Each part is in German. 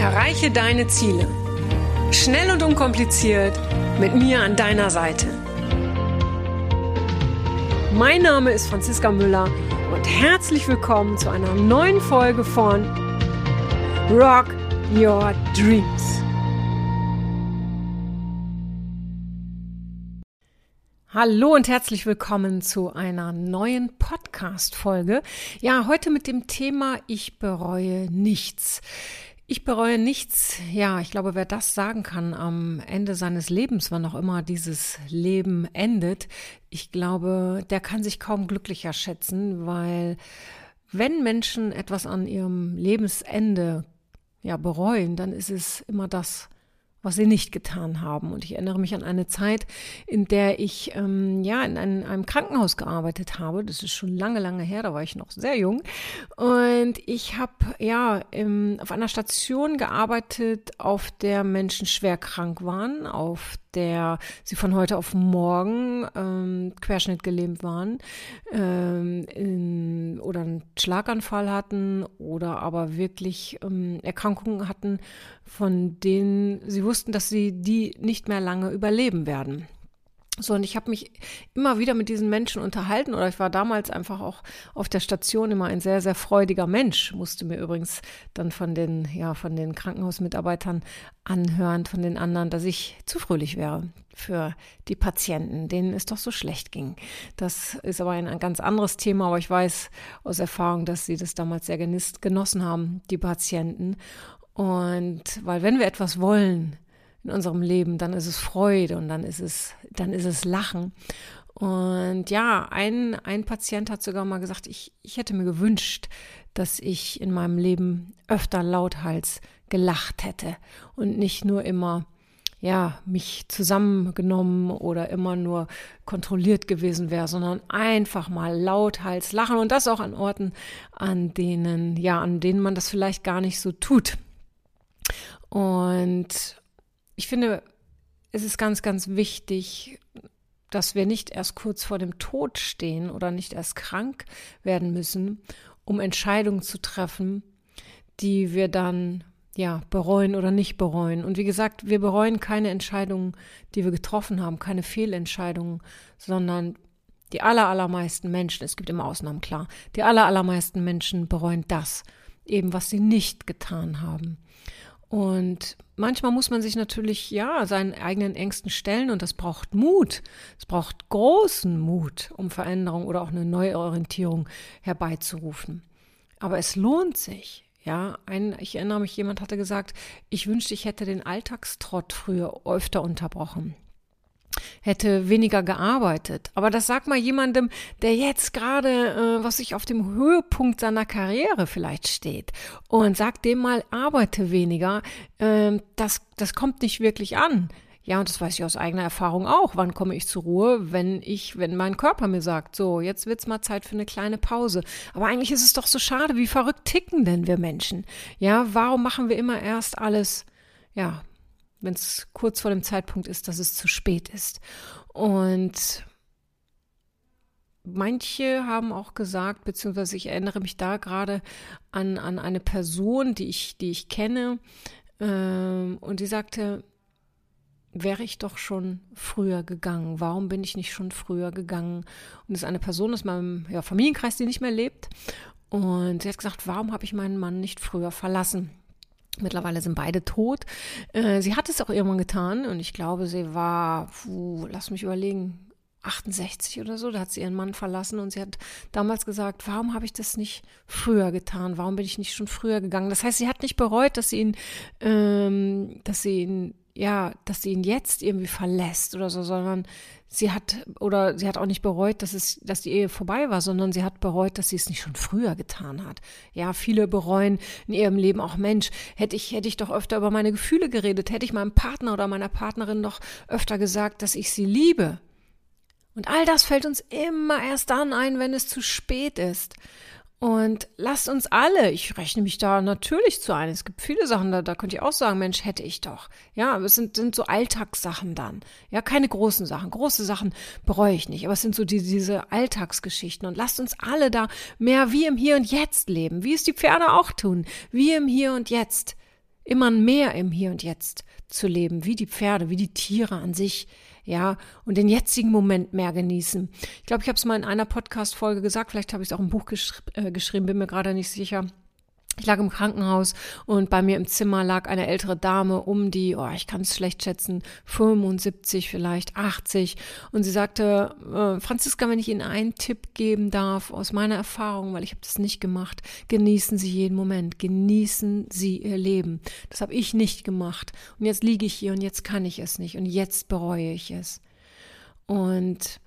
Erreiche deine Ziele. Schnell und unkompliziert mit mir an deiner Seite. Mein Name ist Franziska Müller und herzlich willkommen zu einer neuen Folge von Rock Your Dreams. Hallo und herzlich willkommen zu einer neuen Podcast-Folge. Ja, heute mit dem Thema Ich bereue nichts. Ich bereue nichts. Ja, ich glaube, wer das sagen kann am Ende seines Lebens, wann auch immer dieses Leben endet, ich glaube, der kann sich kaum glücklicher schätzen, weil wenn Menschen etwas an ihrem Lebensende ja bereuen, dann ist es immer das, was sie nicht getan haben. Und ich erinnere mich an eine Zeit, in der ich ähm, ja in einem, einem, Krankenhaus gearbeitet habe. Das ist schon lange, lange her, da war ich noch sehr jung. Und ich habe ja im, auf einer Station gearbeitet, auf der Menschen schwer krank waren, auf der sie von heute auf morgen ähm, querschnittgelähmt waren ähm, in, oder einen Schlaganfall hatten oder aber wirklich ähm, Erkrankungen hatten, von denen sie wussten, dass sie die nicht mehr lange überleben werden. So, und ich habe mich immer wieder mit diesen Menschen unterhalten oder ich war damals einfach auch auf der Station immer ein sehr, sehr freudiger Mensch, musste mir übrigens dann von den, ja, von den Krankenhausmitarbeitern anhören, von den anderen, dass ich zu fröhlich wäre für die Patienten, denen es doch so schlecht ging. Das ist aber ein, ein ganz anderes Thema, aber ich weiß aus Erfahrung, dass sie das damals sehr genossen haben, die Patienten. Und weil wenn wir etwas wollen, in unserem Leben, dann ist es Freude und dann ist es, dann ist es Lachen. Und ja, ein, ein Patient hat sogar mal gesagt, ich, ich hätte mir gewünscht, dass ich in meinem Leben öfter lauthals gelacht hätte und nicht nur immer ja, mich zusammengenommen oder immer nur kontrolliert gewesen wäre, sondern einfach mal lauthals lachen und das auch an Orten, an denen, ja, an denen man das vielleicht gar nicht so tut. Und ich finde, es ist ganz, ganz wichtig, dass wir nicht erst kurz vor dem Tod stehen oder nicht erst krank werden müssen, um Entscheidungen zu treffen, die wir dann ja bereuen oder nicht bereuen. Und wie gesagt, wir bereuen keine Entscheidungen, die wir getroffen haben, keine Fehlentscheidungen, sondern die aller, allermeisten Menschen, es gibt immer Ausnahmen, klar, die aller, allermeisten Menschen bereuen das, eben was sie nicht getan haben. Und manchmal muss man sich natürlich, ja, seinen eigenen Ängsten stellen und das braucht Mut. Es braucht großen Mut, um Veränderung oder auch eine Neuorientierung herbeizurufen. Aber es lohnt sich. Ja, ein, ich erinnere mich, jemand hatte gesagt, ich wünschte, ich hätte den Alltagstrott früher öfter unterbrochen hätte weniger gearbeitet. Aber das sag mal jemandem, der jetzt gerade, äh, was ich auf dem Höhepunkt seiner Karriere vielleicht steht und sag dem mal, arbeite weniger. Äh, das, das kommt nicht wirklich an. Ja, und das weiß ich aus eigener Erfahrung auch. Wann komme ich zur Ruhe, wenn ich, wenn mein Körper mir sagt, so, jetzt wird's mal Zeit für eine kleine Pause. Aber eigentlich ist es doch so schade, wie verrückt ticken denn wir Menschen? Ja, warum machen wir immer erst alles, ja, wenn es kurz vor dem Zeitpunkt ist, dass es zu spät ist. Und manche haben auch gesagt, beziehungsweise ich erinnere mich da gerade an, an eine Person, die ich, die ich kenne, ähm, und die sagte, wäre ich doch schon früher gegangen. Warum bin ich nicht schon früher gegangen? Und es ist eine Person aus meinem ja, Familienkreis, die nicht mehr lebt. Und sie hat gesagt, warum habe ich meinen Mann nicht früher verlassen? Mittlerweile sind beide tot. Äh, sie hat es auch irgendwann getan und ich glaube, sie war, puh, lass mich überlegen, 68 oder so, da hat sie ihren Mann verlassen und sie hat damals gesagt, warum habe ich das nicht früher getan? Warum bin ich nicht schon früher gegangen? Das heißt, sie hat nicht bereut, dass sie ihn, ähm, dass sie ihn ja, dass sie ihn jetzt irgendwie verlässt oder so, sondern sie hat, oder sie hat auch nicht bereut, dass es, dass die Ehe vorbei war, sondern sie hat bereut, dass sie es nicht schon früher getan hat. Ja, viele bereuen in ihrem Leben auch, Mensch, hätte ich, hätte ich doch öfter über meine Gefühle geredet, hätte ich meinem Partner oder meiner Partnerin doch öfter gesagt, dass ich sie liebe. Und all das fällt uns immer erst dann ein, wenn es zu spät ist. Und lasst uns alle, ich rechne mich da natürlich zu ein. Es gibt viele Sachen, da, da könnte ich auch sagen, Mensch, hätte ich doch. Ja, aber es sind, sind so Alltagssachen dann. Ja, keine großen Sachen. Große Sachen bereue ich nicht. Aber es sind so die, diese Alltagsgeschichten. Und lasst uns alle da mehr wie im Hier und Jetzt leben, wie es die Pferde auch tun. Wie im Hier und Jetzt immer mehr im Hier und Jetzt zu leben, wie die Pferde, wie die Tiere an sich, ja, und den jetzigen Moment mehr genießen. Ich glaube, ich habe es mal in einer Podcast-Folge gesagt, vielleicht habe ich es auch im Buch geschri äh, geschrieben, bin mir gerade nicht sicher. Ich lag im Krankenhaus und bei mir im Zimmer lag eine ältere Dame um die, oh, ich kann es schlecht schätzen, 75 vielleicht, 80. Und sie sagte, äh, Franziska, wenn ich Ihnen einen Tipp geben darf aus meiner Erfahrung, weil ich habe das nicht gemacht, genießen Sie jeden Moment, genießen Sie Ihr Leben. Das habe ich nicht gemacht. Und jetzt liege ich hier und jetzt kann ich es nicht und jetzt bereue ich es. Und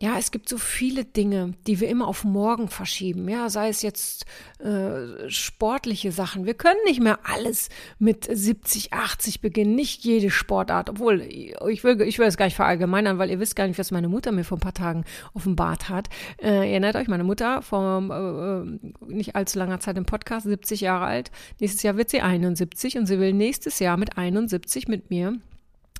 ja, es gibt so viele Dinge, die wir immer auf morgen verschieben. Ja, sei es jetzt äh, sportliche Sachen. Wir können nicht mehr alles mit 70, 80 beginnen. Nicht jede Sportart. Obwohl, ich will, ich will es gar nicht verallgemeinern, weil ihr wisst gar nicht, was meine Mutter mir vor ein paar Tagen offenbart hat. Äh, erinnert euch, meine Mutter vor äh, nicht allzu langer Zeit im Podcast, 70 Jahre alt. Nächstes Jahr wird sie 71 und sie will nächstes Jahr mit 71 mit mir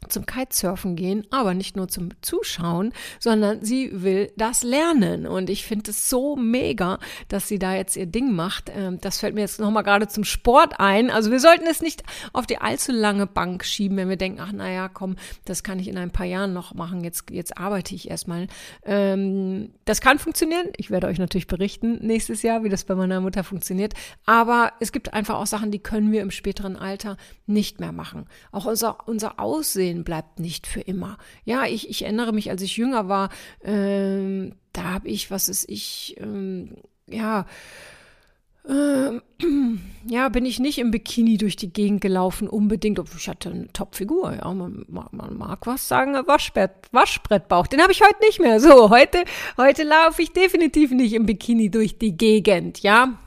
zum Kitesurfen gehen, aber nicht nur zum Zuschauen, sondern sie will das lernen. Und ich finde es so mega, dass sie da jetzt ihr Ding macht. Ähm, das fällt mir jetzt nochmal gerade zum Sport ein. Also wir sollten es nicht auf die allzu lange Bank schieben, wenn wir denken, ach naja, komm, das kann ich in ein paar Jahren noch machen. Jetzt, jetzt arbeite ich erstmal. Ähm, das kann funktionieren. Ich werde euch natürlich berichten nächstes Jahr, wie das bei meiner Mutter funktioniert. Aber es gibt einfach auch Sachen, die können wir im späteren Alter nicht mehr machen. Auch unser, unser Aussehen Aussehen bleibt nicht für immer. Ja, ich, ich erinnere mich, als ich jünger war, ähm, da habe ich, was ist ich, ähm, ja, ähm, ja, bin ich nicht im Bikini durch die Gegend gelaufen, unbedingt. Ich hatte eine Top-Figur, ja. Man, man, mag was sagen, Waschbrett, Waschbrettbauch. Den habe ich heute nicht mehr. So, heute, heute laufe ich definitiv nicht im Bikini durch die Gegend, ja.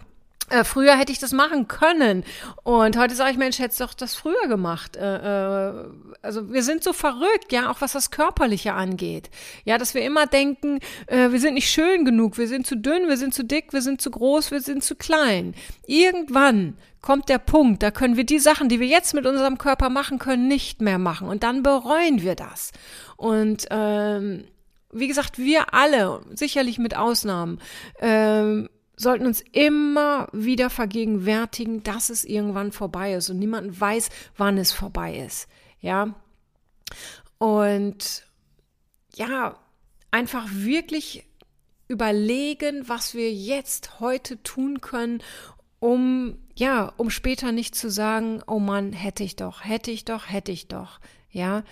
Äh, früher hätte ich das machen können. Und heute sage ich, Mensch, hättest doch das früher gemacht. Äh, äh, also wir sind so verrückt, ja, auch was das Körperliche angeht. Ja, dass wir immer denken, äh, wir sind nicht schön genug, wir sind zu dünn, wir sind zu dick, wir sind zu groß, wir sind zu klein. Irgendwann kommt der Punkt, da können wir die Sachen, die wir jetzt mit unserem Körper machen können, nicht mehr machen. Und dann bereuen wir das. Und ähm, wie gesagt, wir alle, sicherlich mit Ausnahmen, ähm, sollten uns immer wieder vergegenwärtigen, dass es irgendwann vorbei ist und niemand weiß, wann es vorbei ist. Ja. Und ja, einfach wirklich überlegen, was wir jetzt heute tun können, um ja, um später nicht zu sagen, oh Mann, hätte ich doch, hätte ich doch, hätte ich doch ja,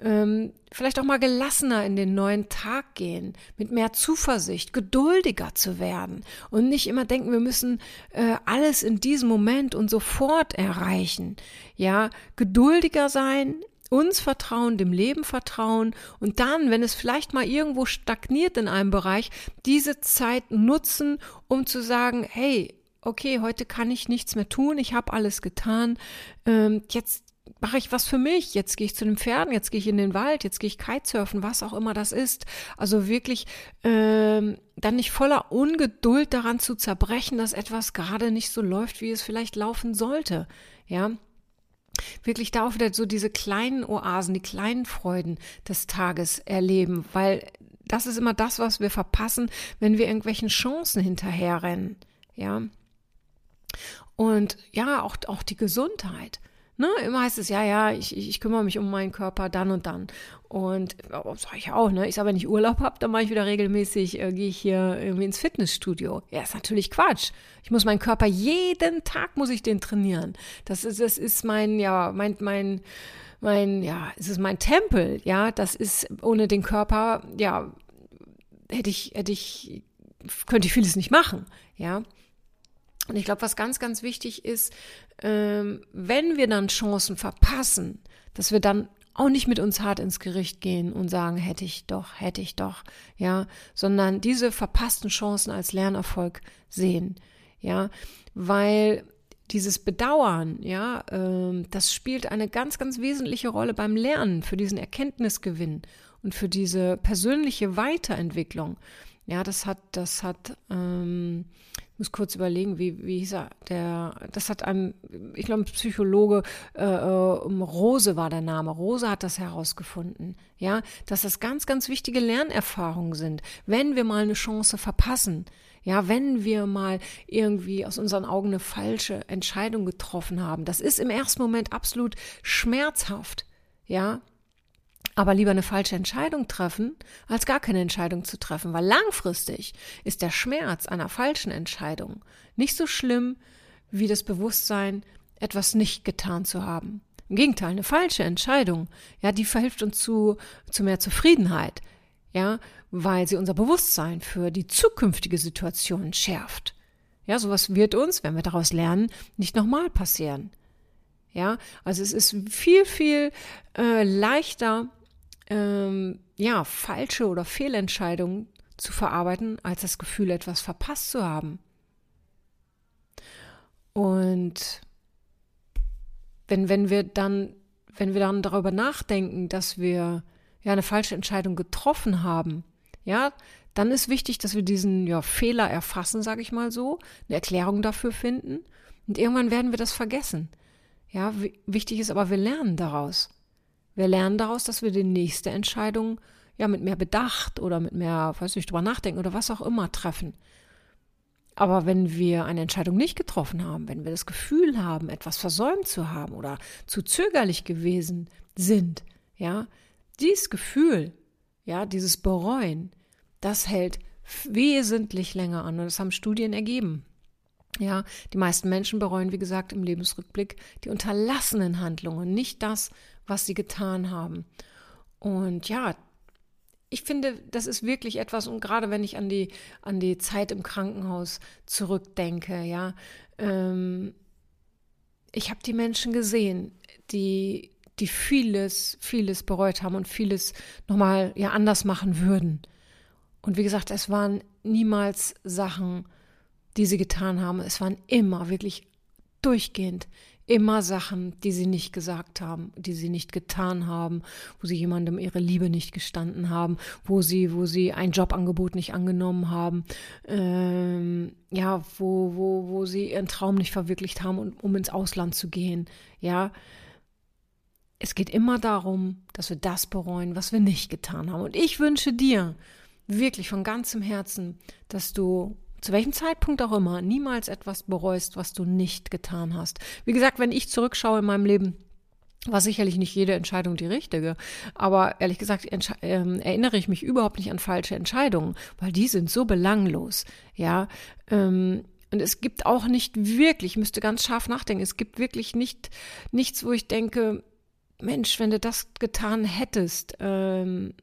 ähm, vielleicht auch mal gelassener in den neuen Tag gehen, mit mehr Zuversicht, geduldiger zu werden und nicht immer denken, wir müssen äh, alles in diesem Moment und sofort erreichen. Ja, geduldiger sein, uns vertrauen, dem Leben vertrauen und dann, wenn es vielleicht mal irgendwo stagniert in einem Bereich, diese Zeit nutzen, um zu sagen, hey, okay, heute kann ich nichts mehr tun, ich habe alles getan, ähm, jetzt mache ich was für mich. Jetzt gehe ich zu den Pferden, jetzt gehe ich in den Wald, jetzt gehe ich Kitesurfen, was auch immer das ist. Also wirklich ähm, dann nicht voller Ungeduld daran zu zerbrechen, dass etwas gerade nicht so läuft, wie es vielleicht laufen sollte. Ja, wirklich da auch wieder so diese kleinen Oasen, die kleinen Freuden des Tages erleben, weil das ist immer das, was wir verpassen, wenn wir irgendwelchen Chancen hinterherrennen. Ja. Und ja, auch, auch die Gesundheit. Ne, immer heißt es, ja, ja, ich, ich kümmere mich um meinen Körper dann und dann. Und oh, sage ich auch, ne? Ich sage, wenn ich Urlaub habe, dann mache ich wieder regelmäßig, äh, gehe ich hier irgendwie ins Fitnessstudio. Ja, ist natürlich Quatsch. Ich muss meinen Körper jeden Tag muss ich den trainieren. Das ist, das ist mein, ja, mein, mein, mein, ja, es ist mein Tempel, ja. Das ist ohne den Körper, ja, hätte ich, hätte ich, könnte ich vieles nicht machen, ja. Und ich glaube, was ganz, ganz wichtig ist, ähm, wenn wir dann Chancen verpassen, dass wir dann auch nicht mit uns hart ins Gericht gehen und sagen, hätte ich doch, hätte ich doch, ja, sondern diese verpassten Chancen als Lernerfolg sehen, ja, weil dieses Bedauern, ja, ähm, das spielt eine ganz, ganz wesentliche Rolle beim Lernen, für diesen Erkenntnisgewinn und für diese persönliche Weiterentwicklung. Ja, das hat, das hat, ähm, muss kurz überlegen, wie, wie hieß er, der, das hat ein, ich glaube, ein Psychologe, äh, äh, Rose war der Name, Rose hat das herausgefunden, ja, dass das ganz, ganz wichtige Lernerfahrungen sind, wenn wir mal eine Chance verpassen, Ja, wenn wir mal irgendwie aus unseren Augen eine falsche Entscheidung getroffen haben, das ist im ersten Moment absolut schmerzhaft. Ja, aber lieber eine falsche Entscheidung treffen, als gar keine Entscheidung zu treffen, weil langfristig ist der Schmerz einer falschen Entscheidung nicht so schlimm wie das Bewusstsein, etwas nicht getan zu haben. Im Gegenteil, eine falsche Entscheidung, ja, die verhilft uns zu, zu mehr Zufriedenheit, ja, weil sie unser Bewusstsein für die zukünftige Situation schärft. Ja, sowas wird uns, wenn wir daraus lernen, nicht nochmal passieren. Ja, also es ist viel, viel äh, leichter, ähm, ja, falsche oder Fehlentscheidungen zu verarbeiten, als das Gefühl, etwas verpasst zu haben. Und wenn, wenn wir dann, wenn wir dann darüber nachdenken, dass wir ja eine falsche Entscheidung getroffen haben, ja, dann ist wichtig, dass wir diesen ja, Fehler erfassen, sage ich mal so, eine Erklärung dafür finden. Und irgendwann werden wir das vergessen. Ja, wichtig ist aber, wir lernen daraus. Wir lernen daraus, dass wir die nächste Entscheidung ja mit mehr Bedacht oder mit mehr, weiß nicht, drüber nachdenken oder was auch immer treffen. Aber wenn wir eine Entscheidung nicht getroffen haben, wenn wir das Gefühl haben, etwas versäumt zu haben oder zu zögerlich gewesen sind, ja, dieses Gefühl, ja, dieses Bereuen, das hält wesentlich länger an und das haben Studien ergeben. Ja, die meisten Menschen bereuen, wie gesagt, im Lebensrückblick die unterlassenen Handlungen, nicht das, was sie getan haben. Und ja, ich finde, das ist wirklich etwas, und gerade wenn ich an die, an die Zeit im Krankenhaus zurückdenke, ja, ähm, ich habe die Menschen gesehen, die, die vieles, vieles bereut haben und vieles nochmal ja anders machen würden. Und wie gesagt, es waren niemals Sachen, die sie getan haben. Es waren immer wirklich durchgehend immer Sachen, die sie nicht gesagt haben, die sie nicht getan haben, wo sie jemandem ihre Liebe nicht gestanden haben, wo sie, wo sie ein Jobangebot nicht angenommen haben, ähm, ja, wo, wo, wo sie ihren Traum nicht verwirklicht haben, um, um ins Ausland zu gehen, ja. Es geht immer darum, dass wir das bereuen, was wir nicht getan haben. Und ich wünsche dir wirklich von ganzem Herzen, dass du zu welchem Zeitpunkt auch immer, niemals etwas bereust, was du nicht getan hast. Wie gesagt, wenn ich zurückschaue in meinem Leben, war sicherlich nicht jede Entscheidung die richtige. Aber ehrlich gesagt äh, erinnere ich mich überhaupt nicht an falsche Entscheidungen, weil die sind so belanglos. Ja, ähm, und es gibt auch nicht wirklich, ich müsste ganz scharf nachdenken, es gibt wirklich nicht nichts, wo ich denke, Mensch, wenn du das getan hättest, ähm,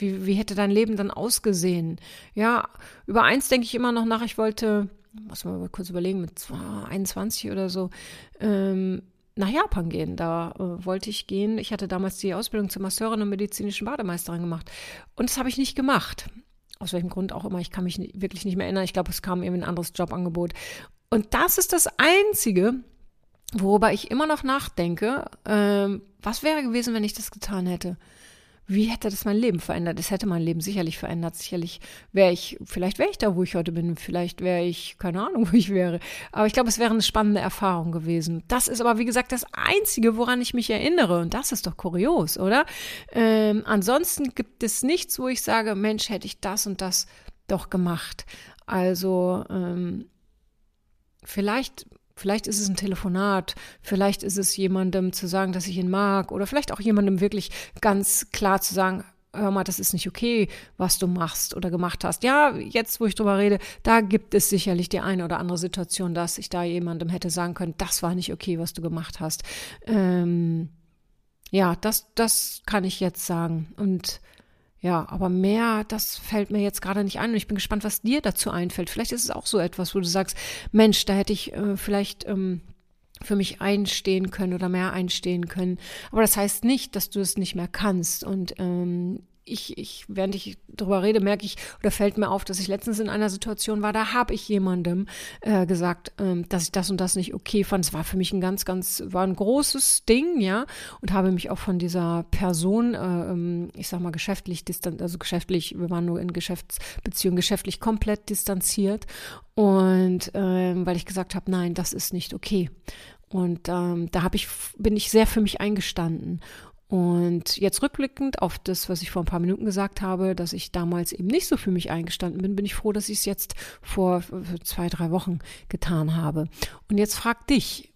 wie, wie hätte dein Leben dann ausgesehen? Ja, über eins denke ich immer noch nach. Ich wollte, muss man mal kurz überlegen, mit 21 oder so, ähm, nach Japan gehen. Da äh, wollte ich gehen. Ich hatte damals die Ausbildung zur Masseurin und medizinischen Bademeisterin gemacht. Und das habe ich nicht gemacht. Aus welchem Grund auch immer. Ich kann mich wirklich nicht mehr erinnern. Ich glaube, es kam eben ein anderes Jobangebot. Und das ist das Einzige, worüber ich immer noch nachdenke. Ähm, was wäre gewesen, wenn ich das getan hätte? Wie hätte das mein Leben verändert? Es hätte mein Leben sicherlich verändert. Sicherlich wäre ich, vielleicht wäre ich da, wo ich heute bin. Vielleicht wäre ich, keine Ahnung, wo ich wäre. Aber ich glaube, es wäre eine spannende Erfahrung gewesen. Das ist aber, wie gesagt, das Einzige, woran ich mich erinnere. Und das ist doch kurios, oder? Ähm, ansonsten gibt es nichts, wo ich sage, Mensch, hätte ich das und das doch gemacht. Also, ähm, vielleicht Vielleicht ist es ein Telefonat, vielleicht ist es jemandem zu sagen, dass ich ihn mag, oder vielleicht auch jemandem wirklich ganz klar zu sagen, hör mal, das ist nicht okay, was du machst oder gemacht hast. Ja, jetzt, wo ich drüber rede, da gibt es sicherlich die eine oder andere Situation, dass ich da jemandem hätte sagen können, das war nicht okay, was du gemacht hast. Ähm, ja, das, das kann ich jetzt sagen. Und ja, aber mehr, das fällt mir jetzt gerade nicht ein und ich bin gespannt, was dir dazu einfällt. Vielleicht ist es auch so etwas, wo du sagst, Mensch, da hätte ich äh, vielleicht ähm, für mich einstehen können oder mehr einstehen können. Aber das heißt nicht, dass du es nicht mehr kannst. Und ähm, ich, ich, während ich darüber rede, merke ich oder fällt mir auf, dass ich letztens in einer Situation war, da habe ich jemandem äh, gesagt, ähm, dass ich das und das nicht okay fand. Es war für mich ein ganz, ganz, war ein großes Ding, ja, und habe mich auch von dieser Person, äh, ähm, ich sag mal, geschäftlich distanziert, also geschäftlich, wir waren nur in Geschäftsbeziehungen, geschäftlich komplett distanziert. Und ähm, weil ich gesagt habe, nein, das ist nicht okay. Und ähm, da habe ich, bin ich sehr für mich eingestanden. Und jetzt rückblickend auf das, was ich vor ein paar Minuten gesagt habe, dass ich damals eben nicht so für mich eingestanden bin, bin ich froh, dass ich es jetzt vor zwei, drei Wochen getan habe. Und jetzt frag dich,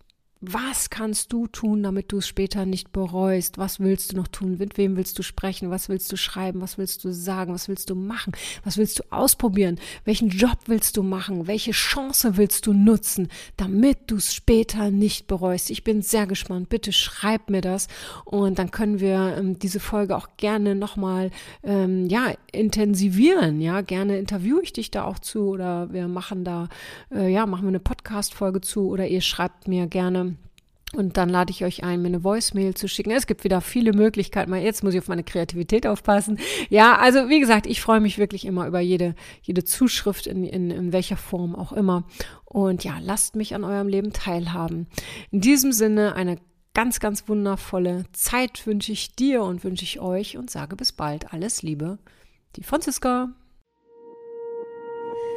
was kannst du tun, damit du es später nicht bereust? Was willst du noch tun? Mit wem willst du sprechen? Was willst du schreiben? Was willst du sagen? Was willst du machen? Was willst du ausprobieren? Welchen Job willst du machen? Welche Chance willst du nutzen, damit du es später nicht bereust? Ich bin sehr gespannt. Bitte schreib mir das und dann können wir ähm, diese Folge auch gerne nochmal ähm, ja, intensivieren. Ja, gerne interviewe ich dich da auch zu oder wir machen da, äh, ja, machen wir eine Podcast-Folge zu oder ihr schreibt mir gerne und dann lade ich euch ein, mir eine Voicemail zu schicken. Es gibt wieder viele Möglichkeiten. Jetzt muss ich auf meine Kreativität aufpassen. Ja, also wie gesagt, ich freue mich wirklich immer über jede, jede Zuschrift in, in, in welcher Form auch immer. Und ja, lasst mich an eurem Leben teilhaben. In diesem Sinne eine ganz, ganz wundervolle Zeit wünsche ich dir und wünsche ich euch und sage bis bald. Alles Liebe. Die Franziska.